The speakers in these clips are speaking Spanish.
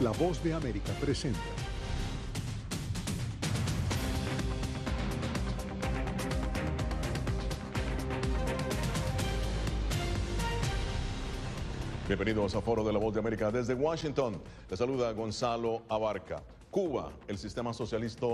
La voz de América presenta. Bienvenidos a Foro de la Voz de América desde Washington. Le saluda Gonzalo Abarca. Cuba, el sistema socialista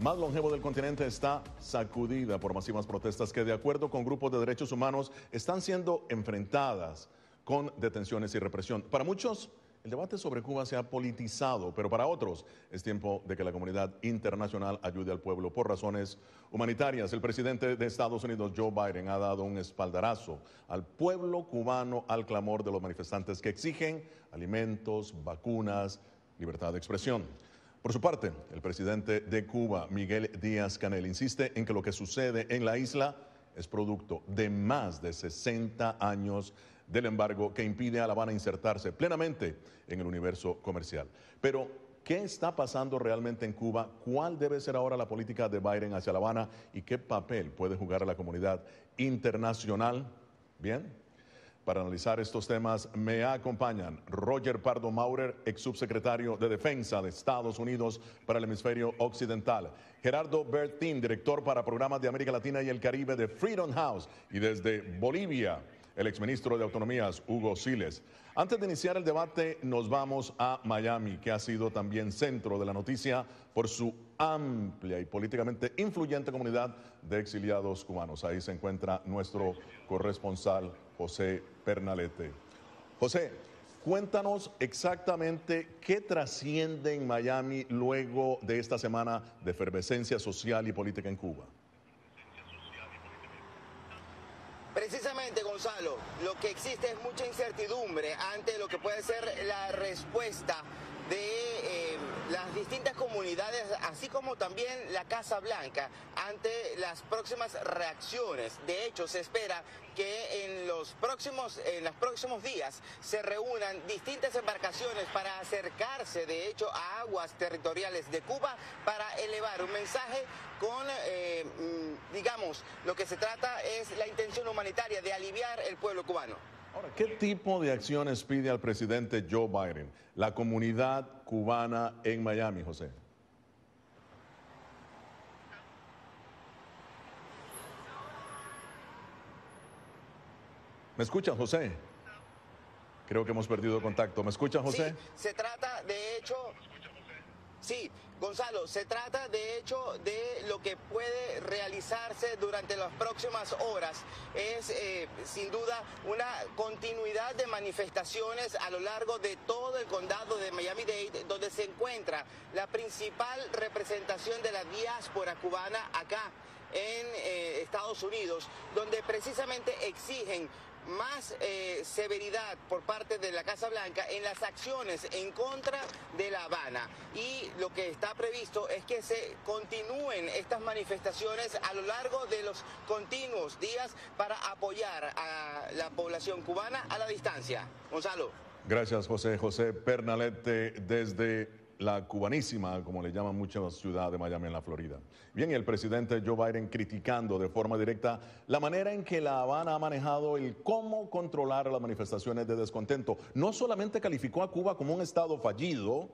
más longevo del continente, está sacudida por masivas protestas que, de acuerdo con grupos de derechos humanos, están siendo enfrentadas con detenciones y represión. Para muchos, el debate sobre Cuba se ha politizado, pero para otros es tiempo de que la comunidad internacional ayude al pueblo por razones humanitarias. El presidente de Estados Unidos, Joe Biden, ha dado un espaldarazo al pueblo cubano al clamor de los manifestantes que exigen alimentos, vacunas, libertad de expresión. Por su parte, el presidente de Cuba, Miguel Díaz Canel, insiste en que lo que sucede en la isla es producto de más de 60 años del embargo que impide a La Habana insertarse plenamente en el universo comercial. Pero, ¿qué está pasando realmente en Cuba? ¿Cuál debe ser ahora la política de Biden hacia La Habana? ¿Y qué papel puede jugar la comunidad internacional? Bien, para analizar estos temas me acompañan Roger Pardo Maurer, ex subsecretario de Defensa de Estados Unidos para el hemisferio occidental, Gerardo Bertín, director para programas de América Latina y el Caribe de Freedom House y desde Bolivia, el exministro de Autonomías, Hugo Siles. Antes de iniciar el debate, nos vamos a Miami, que ha sido también centro de la noticia por su amplia y políticamente influyente comunidad de exiliados cubanos. Ahí se encuentra nuestro corresponsal, José Pernalete. José, cuéntanos exactamente qué trasciende en Miami luego de esta semana de efervescencia social y política en Cuba. Precisamente, Gonzalo, lo que existe es mucha incertidumbre ante lo que puede ser la respuesta de eh, las distintas comunidades, así como también la Casa Blanca, ante las próximas reacciones. De hecho, se espera que en los próximos, en los próximos días se reúnan distintas embarcaciones para acercarse, de hecho, a aguas territoriales de Cuba para elevar un mensaje con, eh, mm, digamos, lo que se trata es la intención humanitaria de aliviar el pueblo cubano. Ahora, ¿qué tipo de acciones pide al presidente Joe Biden la comunidad cubana en Miami, José? ¿Me escuchan, José? Creo que hemos perdido contacto. ¿Me escuchan, José? Sí, se trata, de hecho, Sí, Gonzalo, se trata de hecho de lo que puede realizarse durante las próximas horas. Es eh, sin duda una continuidad de manifestaciones a lo largo de todo el condado de Miami-Dade, donde se encuentra la principal representación de la diáspora cubana acá en eh, Estados Unidos, donde precisamente exigen más eh, severidad por parte de la Casa Blanca en las acciones en contra de La Habana. Y lo que está previsto es que se continúen estas manifestaciones a lo largo de los continuos días para apoyar a la población cubana a la distancia. Gonzalo. Gracias, José. José Pernalete desde la cubanísima, como le llaman muchas ciudades de Miami en la Florida. Bien, el presidente Joe Biden criticando de forma directa la manera en que La Habana ha manejado el cómo controlar las manifestaciones de descontento. No solamente calificó a Cuba como un estado fallido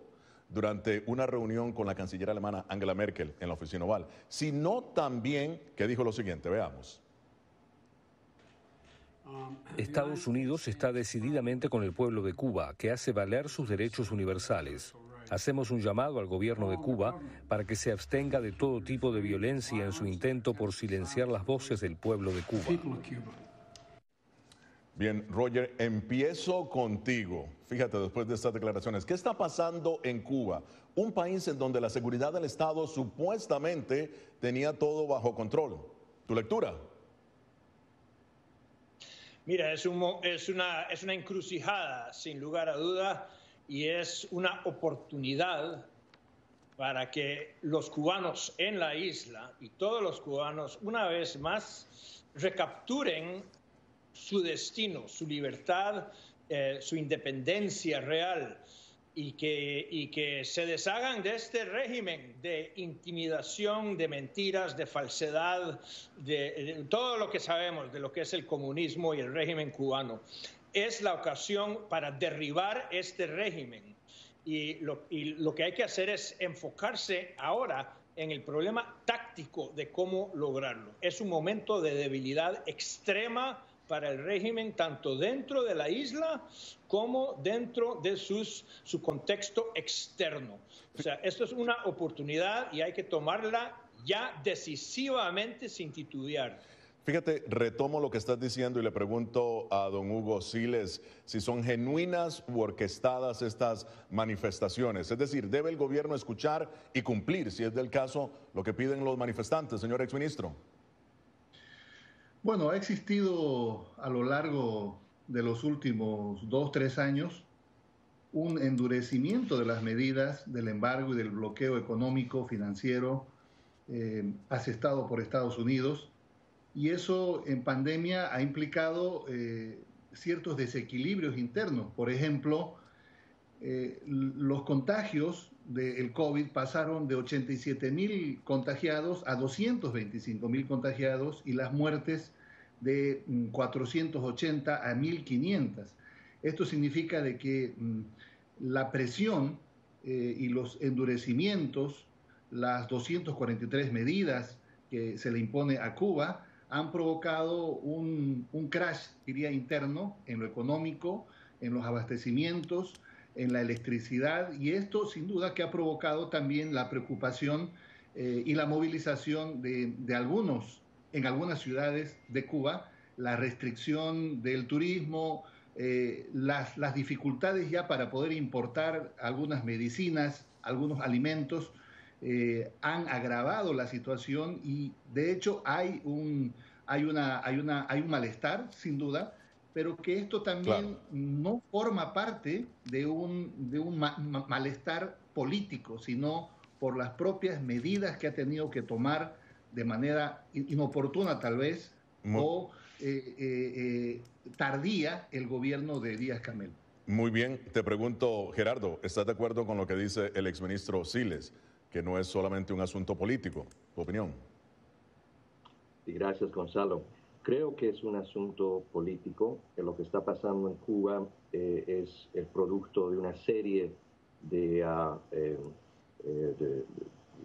durante una reunión con la canciller alemana Angela Merkel en la oficina oval, sino también que dijo lo siguiente, veamos. Estados Unidos está decididamente con el pueblo de Cuba, que hace valer sus derechos universales. Hacemos un llamado al gobierno de Cuba para que se abstenga de todo tipo de violencia en su intento por silenciar las voces del pueblo de Cuba. Bien, Roger, empiezo contigo. Fíjate, después de estas declaraciones, ¿qué está pasando en Cuba? Un país en donde la seguridad del Estado supuestamente tenía todo bajo control. ¿Tu lectura? Mira, es, es, una, es una encrucijada, sin lugar a dudas y es una oportunidad para que los cubanos en la isla y todos los cubanos una vez más recapturen su destino, su libertad, eh, su independencia real y que, y que se deshagan de este régimen de intimidación, de mentiras, de falsedad, de todo lo que sabemos de lo que es el comunismo y el régimen cubano es la ocasión para derribar este régimen y lo, que hay que hacer es enfocarse ahora en el problema táctico de cómo lograrlo. Es un momento de debilidad extrema para el régimen, tanto dentro de la isla como dentro de su contexto externo. O sea, esto es una oportunidad y hay que tomarla ya decisivamente sin titubear. Fíjate, retomo lo que estás diciendo y le pregunto a don Hugo Siles si son genuinas u orquestadas estas manifestaciones. Es decir, ¿debe el gobierno escuchar y cumplir, si es del caso, lo que piden los manifestantes, señor exministro? Bueno, ha existido a lo largo de los últimos dos, tres años un endurecimiento de las medidas del embargo y del bloqueo económico, financiero, eh, asestado por Estados Unidos y eso en pandemia ha implicado eh, ciertos desequilibrios internos. Por ejemplo, eh, los contagios del COVID pasaron de 87 mil contagiados a 225 mil contagiados y las muertes de 480 mm, a 1500. Esto significa de que mm, la presión eh, y los endurecimientos, las 243 medidas que se le impone a Cuba, han provocado un, crash, diría, interno en lo económico, en los abastecimientos, en la electricidad, y esto sin duda que ha provocado también la preocupación eh, y la movilización de, algunos, en algunas ciudades de Cuba, la restricción del turismo, eh, las, las dificultades ya para poder importar algunas medicinas, algunos alimentos, eh, han agravado la situación y de hecho hay un, hay una, hay una, hay un malestar, sin duda, pero que esto también no forma parte de un, de un malestar político, sino por las propias medidas que ha tenido que tomar de manera inoportuna tal vez o eh, eh, tardía el gobierno de Díaz Camel. Muy bien, te pregunto, Gerardo, ¿estás de acuerdo con lo que dice el exministro Siles? Que no es solamente un asunto político. ¿Tu opinión? Sí, gracias, Gonzalo. Creo que es un asunto político, lo que está pasando en Cuba eh, es el producto de una serie de, ah, eh, eh,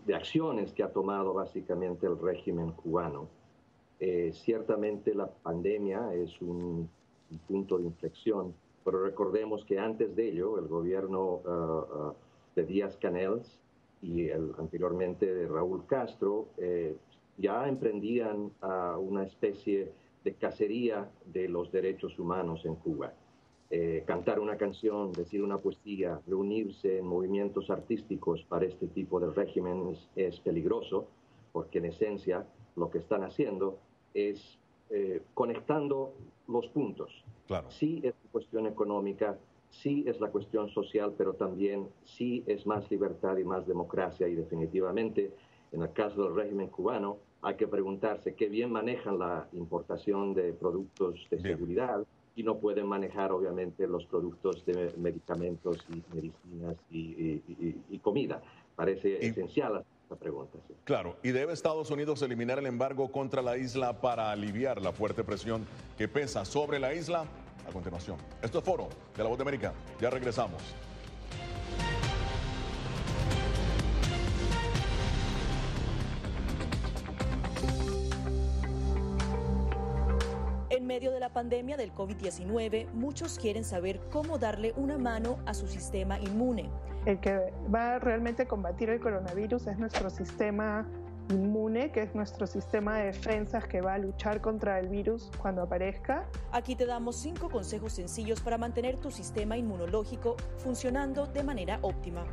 de, acciones que ha tomado básicamente el régimen cubano. ciertamente la pandemia es un, punto de inflexión, pero recordemos que antes de ello el gobierno ah, ah, de Díaz Canel y el, anteriormente de Raúl Castro, eh, ya emprendían una especie de cacería de los derechos humanos en Cuba. Eh, cantar una canción, decir una poesía, reunirse en movimientos artísticos para este tipo de régimen es, peligroso, porque en esencia lo que están haciendo es eh, conectando los puntos. Claro. Sí es cuestión económica, sí es la cuestión social, pero también sí es más libertad y más democracia y definitivamente en el caso del régimen cubano hay que preguntarse qué bien manejan la importación de productos de seguridad y no pueden manejar obviamente los productos de medicamentos y medicinas y, comida. Parece esencial esta pregunta. Claro, y debe Estados Unidos eliminar el embargo contra la isla para aliviar la fuerte presión que pesa sobre la isla a continuación. Esto es Foro de la Voz de América. Ya regresamos. En medio de la pandemia del COVID-19, muchos quieren saber cómo darle una mano a su sistema inmune. El que va realmente a combatir el coronavirus es nuestro sistema inmune, que es nuestro sistema de defensas que va a luchar contra el virus cuando aparezca. Aquí te damos cinco consejos sencillos para mantener tu sistema inmunológico funcionando de manera óptima.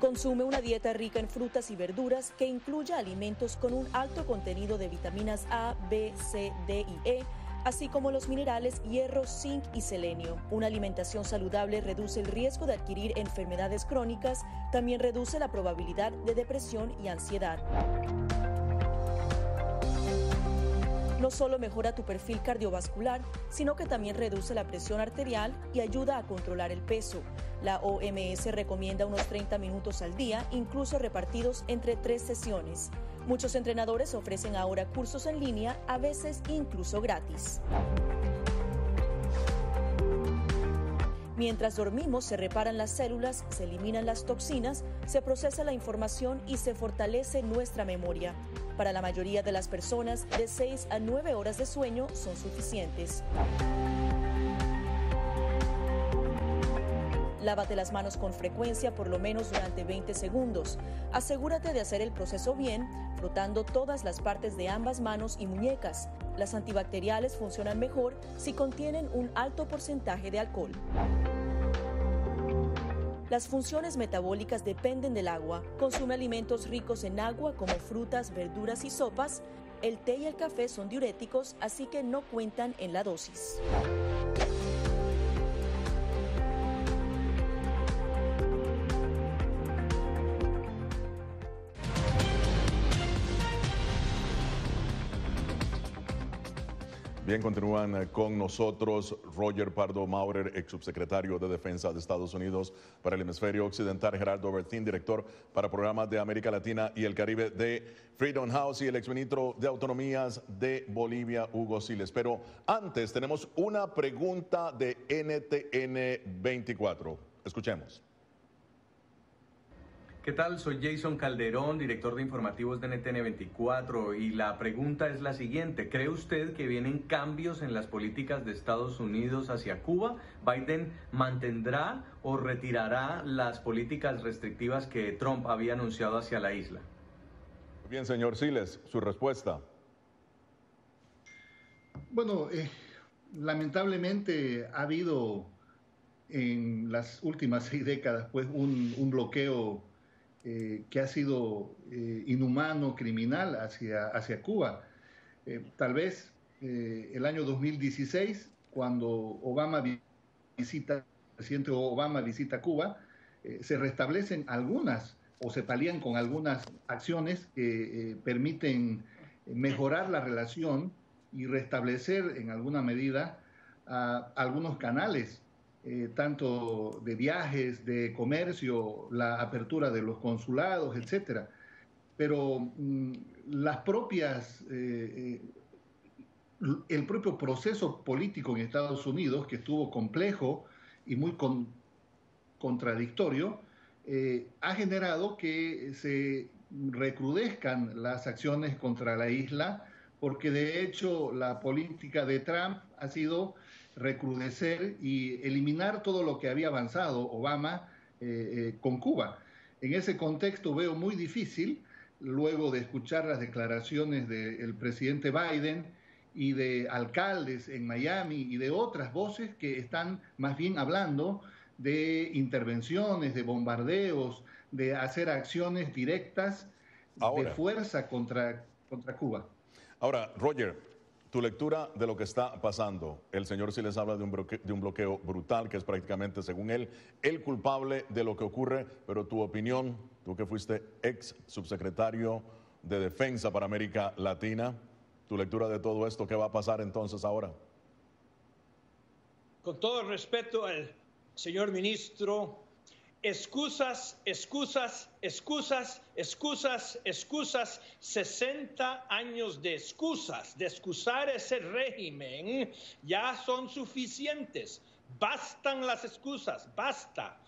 Consume una dieta rica en frutas y verduras que incluya alimentos con un alto contenido de vitaminas A, B, C, D y E así como los minerales hierro, zinc y selenio. Una alimentación saludable reduce el riesgo de adquirir enfermedades crónicas, también reduce la probabilidad de depresión y ansiedad. No solo mejora tu perfil cardiovascular, sino que también reduce la presión arterial y ayuda a controlar el peso. La OMS recomienda unos 30 minutos al día, incluso repartidos entre tres sesiones. Muchos entrenadores ofrecen ahora cursos en línea, a veces incluso gratis. Mientras dormimos se reparan las células, se eliminan las toxinas, se procesa la información y se fortalece nuestra memoria. Para la mayoría de las personas, de 6 a 9 horas de sueño son suficientes. Lávate las manos con frecuencia por lo menos durante 20 segundos. Asegúrate de hacer el proceso bien, frotando todas las partes de ambas manos y muñecas. Las antibacteriales funcionan mejor si contienen un alto porcentaje de alcohol. Las funciones metabólicas dependen del agua. Consume alimentos ricos en agua como frutas, verduras y sopas. El té y el café son diuréticos, así que no cuentan en la dosis. Bien, continúan eh, con nosotros Roger Pardo Maurer, ex subsecretario de Defensa de Estados Unidos para el Hemisferio Occidental, Gerardo Bertín, director para programas de América Latina y el Caribe de Freedom House y el exministro de Autonomías de Bolivia, Hugo Siles. Pero antes tenemos una pregunta de NTN 24. Escuchemos. ¿Qué tal? Soy Jason Calderón, director de informativos de NTN 24 y la pregunta es la siguiente. ¿Cree usted que vienen cambios en las políticas de Estados Unidos hacia Cuba? ¿Biden mantendrá o retirará las políticas restrictivas que Trump había anunciado hacia la isla? Bien, señor Siles, su respuesta. Bueno, eh, lamentablemente ha habido en las últimas seis décadas pues un, un bloqueo eh, que ha sido eh, inhumano, criminal hacia, hacia Cuba. Eh, tal vez el año 2016, cuando Obama visita, el presidente Obama visita Cuba, se restablecen algunas o se palían con algunas acciones que permiten mejorar la relación y restablecer en alguna medida algunos canales eh, tanto de viajes, de comercio, la apertura de los consulados, etcétera. Pero mm, las propias, eh, eh, el propio proceso político en Estados Unidos, que estuvo complejo y muy contradictorio, ha generado que se recrudezcan las acciones contra la isla, porque de hecho la política de Trump ha sido recrudecer y eliminar todo lo que había avanzado Obama eh, eh, con Cuba. En ese contexto veo muy difícil, luego de escuchar las declaraciones del presidente Biden y de alcaldes en Miami y de otras voces que están más bien hablando de intervenciones, de bombardeos, de hacer acciones directas de fuerza contra, contra Cuba. Ahora, Roger, tu lectura de lo que está pasando. El señor sí les habla de un, bloqueo, brutal, que es prácticamente, según él, el culpable de lo que ocurre, pero tu opinión, tú que fuiste ex subsecretario de Defensa para América Latina, tu lectura de todo esto, ¿qué va a pasar entonces ahora? Con todo respeto al señor ministro, excusas, excusas, excusas, excusas, excusas, 60 años de excusas, de excusar ese régimen, ya son suficientes. Bastan las excusas, basta.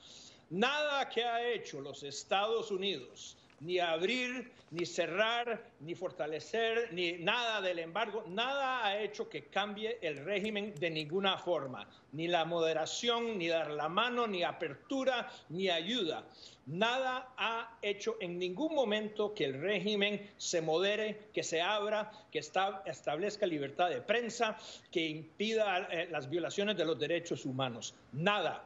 Nada que ha hecho los Estados Unidos ni abrir, ni cerrar, ni fortalecer, ni nada del embargo, nada ha hecho que cambie el régimen de ninguna forma, ni la moderación, ni dar la mano, ni apertura, ni ayuda. Nada ha hecho en ningún momento que el régimen se modere, que se abra, que establezca libertad de prensa, que impida eh, las violaciones de los derechos humanos. Nada.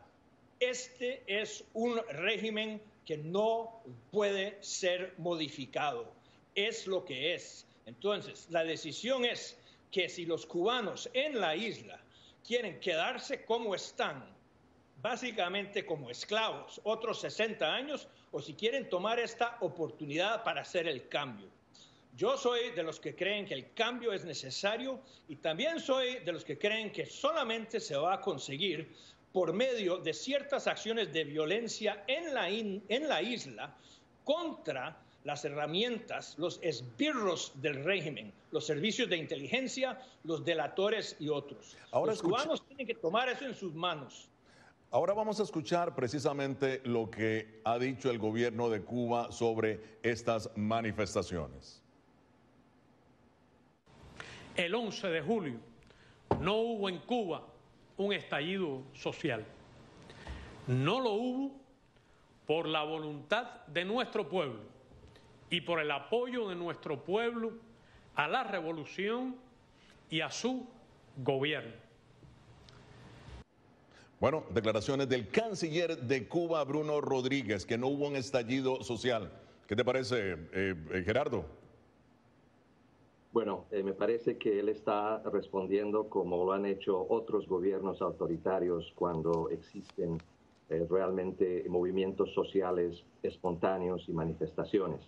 Este es un régimen que no puede ser modificado. Es lo que es. Entonces, la decisión es que si los cubanos en la isla quieren quedarse como están, básicamente como esclavos, otros 60 años, o si quieren tomar esta oportunidad para hacer el cambio. Yo soy de los que creen que el cambio es necesario y también soy de los que creen que solamente se va a conseguir por medio de ciertas acciones de violencia en la, en la isla contra las herramientas, los esbirros del régimen, los servicios de inteligencia, los delatores y otros. Ahora los cubanos tienen que tomar eso en sus manos. Ahora vamos a escuchar precisamente lo que ha dicho el gobierno de Cuba sobre estas manifestaciones. El 11 de julio no hubo en Cuba un estallido social. No lo hubo por la voluntad de nuestro pueblo y por el apoyo de nuestro pueblo a la revolución y a su gobierno. Bueno, declaraciones del canciller de Cuba, Bruno Rodríguez, que no hubo un estallido social. ¿Qué te parece, eh, eh, Gerardo? Bueno, eh, me parece que él está respondiendo como lo han hecho otros gobiernos autoritarios cuando existen realmente movimientos sociales espontáneos y manifestaciones.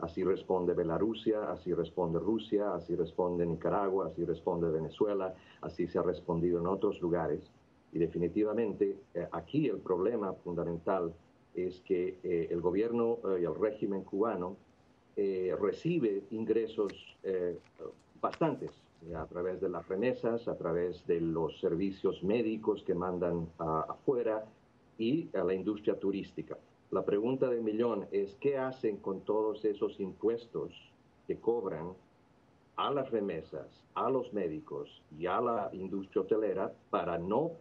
Así responde Belarusia, así responde Rusia, así responde Nicaragua, así responde Venezuela, así se ha respondido en otros lugares. Y definitivamente eh, aquí el problema fundamental es que eh, el gobierno eh, y el régimen cubano recibe ingresos bastantes a través de las remesas, a través de los servicios médicos que mandan afuera y a la industria turística. La pregunta de millón es qué hacen con todos esos impuestos que cobran a las remesas, a los médicos y a la industria hotelera para no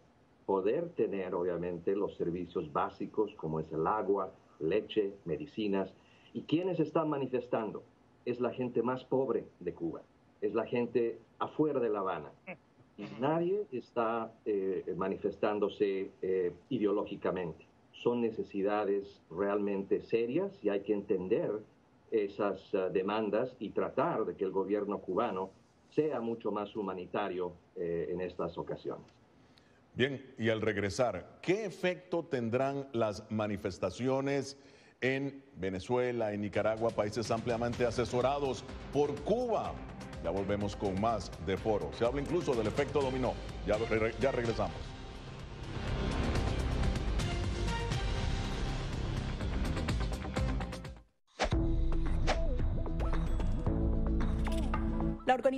poder tener, obviamente, los servicios básicos como es el agua, leche, medicinas. ¿Y quiénes están manifestando? Es la gente más pobre de Cuba, es la gente afuera de La Habana. Y nadie está eh, manifestándose eh, ideológicamente. Son necesidades realmente serias y hay que entender esas eh, demandas y tratar de que el gobierno cubano sea mucho más humanitario en estas ocasiones. Bien, y al regresar, ¿qué efecto tendrán las manifestaciones en Venezuela, en Nicaragua, países ampliamente asesorados por Cuba? Ya volvemos con más de foro. Se habla incluso del efecto dominó. Ya, regresamos.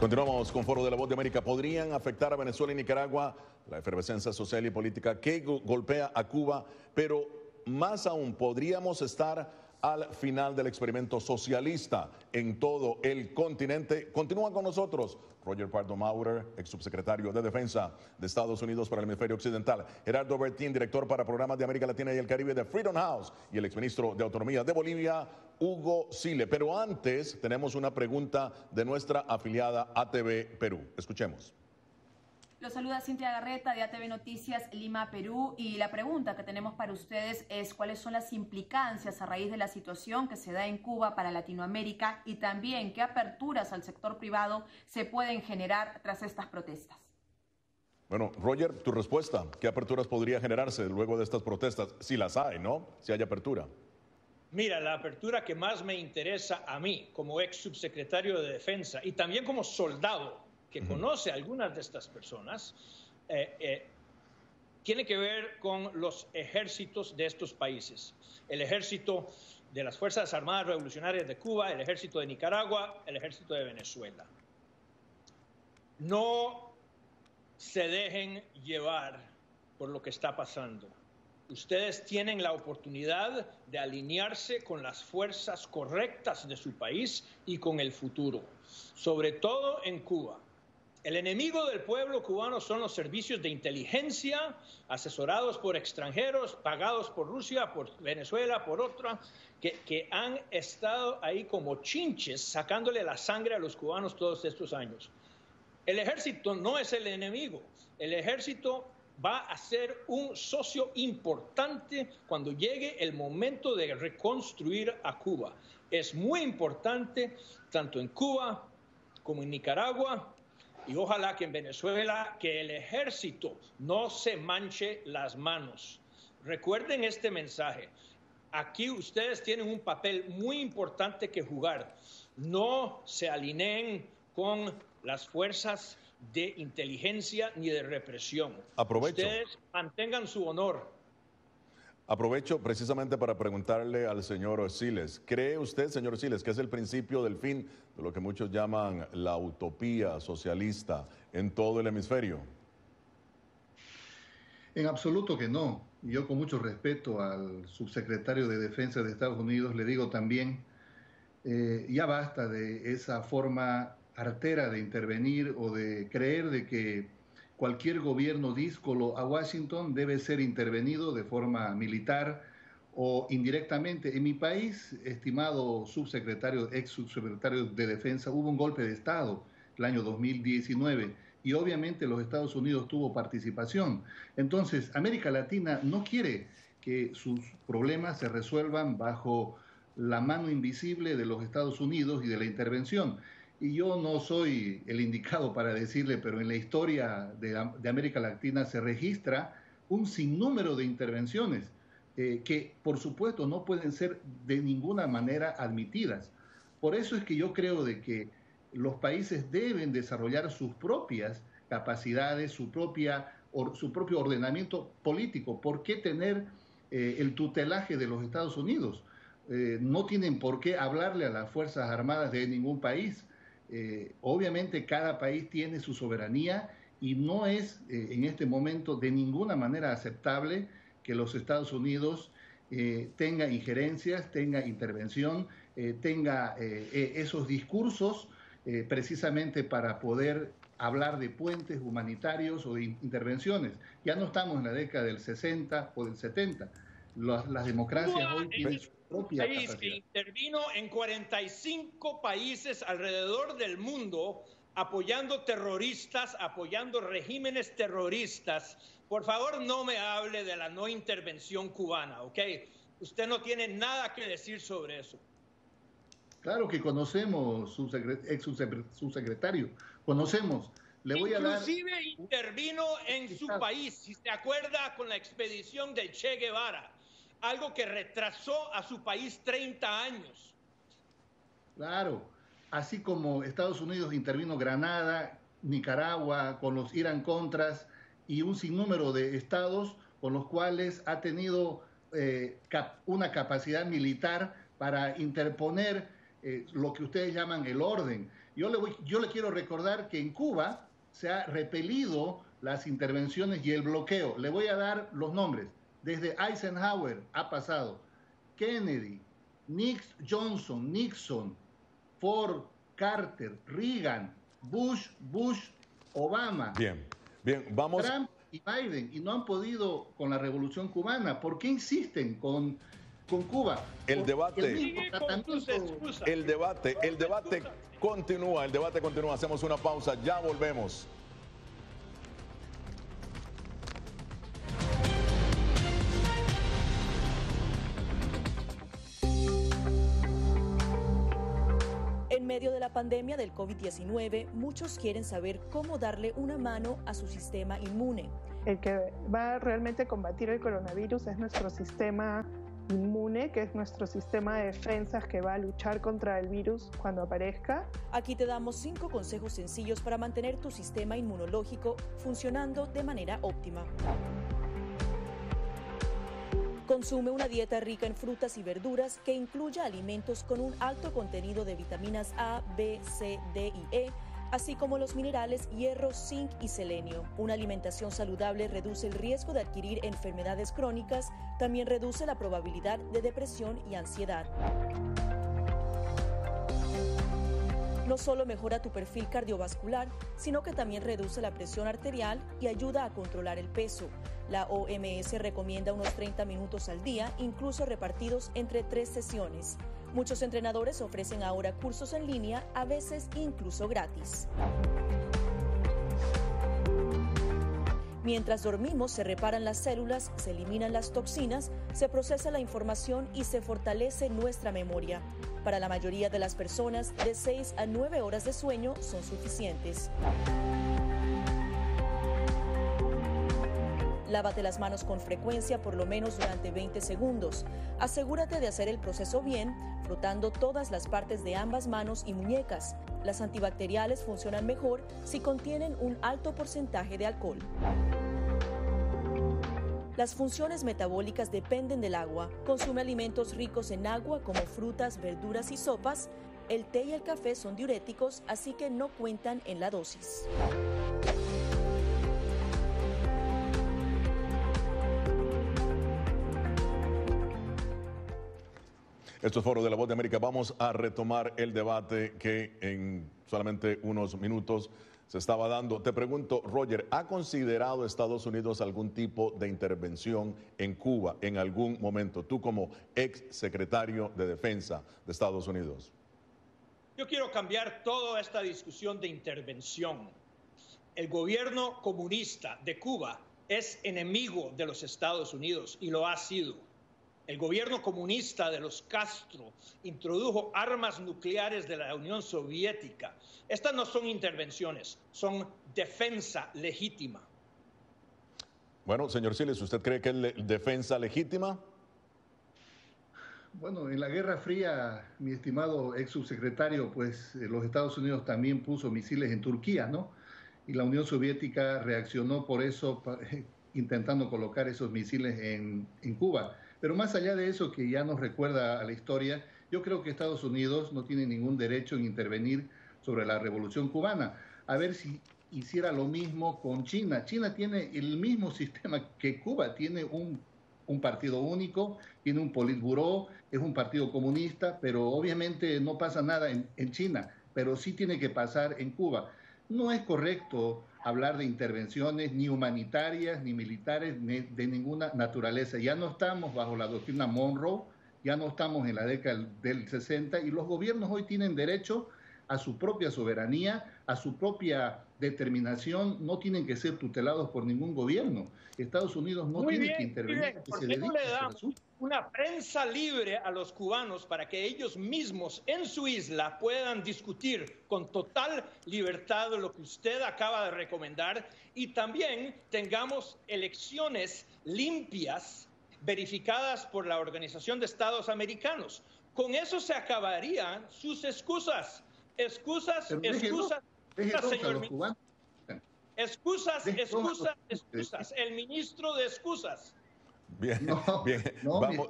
Continuamos con Foro de la Voz de América. ¿Podrían afectar a Venezuela y Nicaragua la efervescencia social y política que golpea a Cuba? Pero más aún, podríamos estar al final del experimento socialista en todo el continente. Continúa con nosotros Roger Pardo Maurer, ex subsecretario de Defensa de Estados Unidos para el Hemisferio Occidental, Gerardo Bertín, director para programas de América Latina y el Caribe de Freedom House, y el exministro de Autonomía de Bolivia, Hugo Sile. Pero antes tenemos una pregunta de nuestra afiliada ATV Perú. Escuchemos. Los saluda Cintia Garreta de ATV Noticias Lima, Perú. Y la pregunta que tenemos para ustedes es cuáles son las implicancias a raíz de la situación que se da en Cuba para Latinoamérica y también qué aperturas al sector privado se pueden generar tras estas protestas. Bueno, Roger, tu respuesta. ¿Qué aperturas podría generarse luego de estas protestas? Si las hay, ¿no? Si hay apertura. Mira, la apertura que más me interesa a mí como ex subsecretario de Defensa y también como soldado que conoce a algunas de estas personas, eh, eh, tiene que ver con los ejércitos de estos países. El ejército de las Fuerzas Armadas Revolucionarias de Cuba, el ejército de Nicaragua, el ejército de Venezuela. No se dejen llevar por lo que está pasando. Ustedes tienen la oportunidad de alinearse con las fuerzas correctas de su país y con el futuro, sobre todo en Cuba. El enemigo del pueblo cubano son los servicios de inteligencia, asesorados por extranjeros, pagados por Rusia, por Venezuela, por otra, que, han estado ahí como chinches sacándole la sangre a los cubanos todos estos años. El ejército no es el enemigo, el ejército va a ser un socio importante cuando llegue el momento de reconstruir a Cuba. Es muy importante, tanto en Cuba como en Nicaragua, y ojalá que en Venezuela que el ejército no se manche las manos. Recuerden este mensaje. Aquí ustedes tienen un papel muy importante que jugar. No se alineen con las fuerzas de inteligencia ni de represión. Aprovecho. Ustedes mantengan su honor. Aprovecho precisamente para preguntarle al señor Siles, ¿cree usted, señor Siles, que es el principio del fin de lo que muchos llaman la utopía socialista en todo el hemisferio? En absoluto que no. Yo con mucho respeto al subsecretario de Defensa de Estados Unidos le digo también, eh, ya basta de esa forma artera de intervenir o de creer de que cualquier gobierno díscolo a Washington debe ser intervenido de forma militar o indirectamente. En mi país, estimado subsecretario, ex subsecretario de Defensa, hubo un golpe de Estado el año 2019 y obviamente los Estados Unidos tuvo participación. Entonces, América Latina no quiere que sus problemas se resuelvan bajo la mano invisible de los Estados Unidos y de la intervención y yo no soy el indicado para decirle, pero en la historia de, América Latina se registra un sinnúmero de intervenciones eh, que, por supuesto, no pueden ser de ninguna manera admitidas. Por eso es que yo creo de que los países deben desarrollar sus propias capacidades, su, propia, su propio ordenamiento político. ¿Por qué tener eh, el tutelaje de los Estados Unidos? Eh, no tienen por qué hablarle a las Fuerzas Armadas de ningún país eh, obviamente cada país tiene su soberanía y no es eh, en este momento de ninguna manera aceptable que los Estados Unidos eh, tenga injerencias, tenga intervención, tenga esos discursos precisamente para poder hablar de puentes humanitarios o de intervenciones. Ya no estamos en la década del 60 o del 70. Las, democracias hoy tienen país que intervino en 45 países alrededor del mundo apoyando terroristas, apoyando regímenes terroristas. Por favor, no me hable de la no intervención cubana, ¿ok? Usted no tiene nada que decir sobre eso. Claro que conocemos, su ex subsecretario, conocemos. Le voy Inclusive a dar... intervino en su país, si se acuerda, con la expedición de Che Guevara algo que retrasó a su país 30 años. Claro, así como Estados Unidos intervino Granada, Nicaragua, con los Irán Contras y un sinnúmero de estados con los cuales ha tenido eh, una capacidad militar para interponer eh, lo que ustedes llaman el orden. Yo le, yo le quiero recordar que en Cuba se ha repelido las intervenciones y el bloqueo. Le voy a dar los nombres. Desde Eisenhower ha pasado Kennedy, Nix, Johnson, Nixon, Ford, Carter, Reagan, Bush, Bush, Obama. Bien, bien, vamos. Trump y Biden, y no han podido con la revolución cubana. ¿Por qué insisten con, con Cuba? El debate. El, debate, el debate continúa, el debate continúa. Hacemos una pausa, ya volvemos. Medio de la pandemia del COVID-19, muchos quieren saber cómo darle una mano a su sistema inmune. El que va realmente a combatir el coronavirus es nuestro sistema inmune, que es nuestro sistema de defensas que va a luchar contra el virus cuando aparezca. Aquí te damos cinco consejos sencillos para mantener tu sistema inmunológico funcionando de manera óptima. Consume una dieta rica en frutas y verduras que incluya alimentos con un alto contenido de vitaminas A, B, C, D y E así como los minerales hierro, zinc y selenio. Una alimentación saludable reduce el riesgo de adquirir enfermedades crónicas, también reduce la probabilidad de depresión y ansiedad. No solo mejora tu perfil cardiovascular, sino que también reduce la presión arterial y ayuda a controlar el peso. La OMS recomienda unos 30 minutos al día, incluso repartidos entre tres sesiones. Muchos entrenadores ofrecen ahora cursos en línea, a veces incluso gratis. Mientras dormimos se reparan las células, se eliminan las toxinas, se procesa la información y se fortalece nuestra memoria. Para la mayoría de las personas, de 6 a 9 horas de sueño son suficientes. Lávate las manos con frecuencia por lo menos durante 20 segundos. Asegúrate de hacer el proceso bien, frotando todas las partes de ambas manos y muñecas. Las antibacteriales funcionan mejor si contienen un alto porcentaje de alcohol. Las funciones metabólicas dependen del agua. Consume alimentos ricos en agua como frutas, verduras y sopas. El té y el café son diuréticos, así que no cuentan en la dosis. Esto es Foro de la Voz de América. Vamos a retomar el debate que en solamente unos minutos se estaba dando. Te pregunto, Roger, ¿ha considerado Estados Unidos algún tipo de intervención en Cuba en algún momento? Tú como ex secretario de Defensa de Estados Unidos. Yo quiero cambiar toda esta discusión de intervención. El gobierno comunista de Cuba es enemigo de los Estados Unidos y lo ha sido el gobierno comunista de los Castro introdujo armas nucleares de la Unión Soviética. Estas no son intervenciones, son defensa legítima. Bueno, señor Siles, ¿usted cree que es defensa legítima? Bueno, en la Guerra Fría, mi estimado ex subsecretario, pues eh, los Estados Unidos también puso misiles en Turquía, ¿no? Y la Unión Soviética reaccionó por eso, intentando colocar esos misiles en, en Cuba. Pero más allá de eso que ya nos recuerda a la historia, yo creo que Estados Unidos no tiene ningún derecho en intervenir sobre la revolución cubana. A ver si hiciera lo mismo con China. China tiene el mismo sistema que Cuba, tiene un, partido único, tiene un politburó, es un partido comunista, pero obviamente no pasa nada en, China, pero sí tiene que pasar en Cuba. No es correcto hablar de intervenciones ni humanitarias ni militares de ninguna naturaleza. Ya no estamos bajo la doctrina Monroe, ya no estamos en la década del 60 y los gobiernos hoy tienen derecho a su propia soberanía, a su propia determinación, no tienen que ser tutelados por ningún gobierno. Estados Unidos no tiene que intervenir. ¿Por qué no le damos una prensa libre a los cubanos para que ellos mismos en su isla puedan discutir con total libertad lo que usted acaba de recomendar y también tengamos elecciones limpias verificadas por la Organización de Estados Americanos? Con eso se acabarían sus excusas Excusas, excusas, señor Excusas, excusas, excusas. El ministro de excusas. Bien, bien. vamos,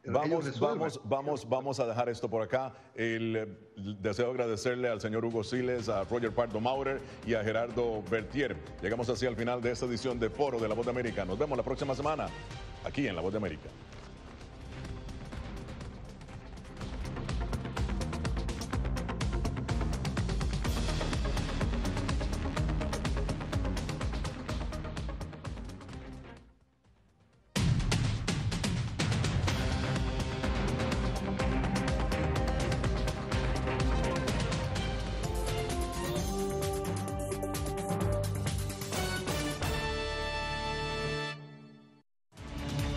vamos, vamos, vamos, vamos a dejar esto por acá. El, deseo agradecerle al señor Hugo Siles, a Roger Pardo Maurer y a Gerardo Bertier. Llegamos así al final de esta edición de Foro de la Voz de América. Nos vemos la próxima semana aquí en La Voz de América.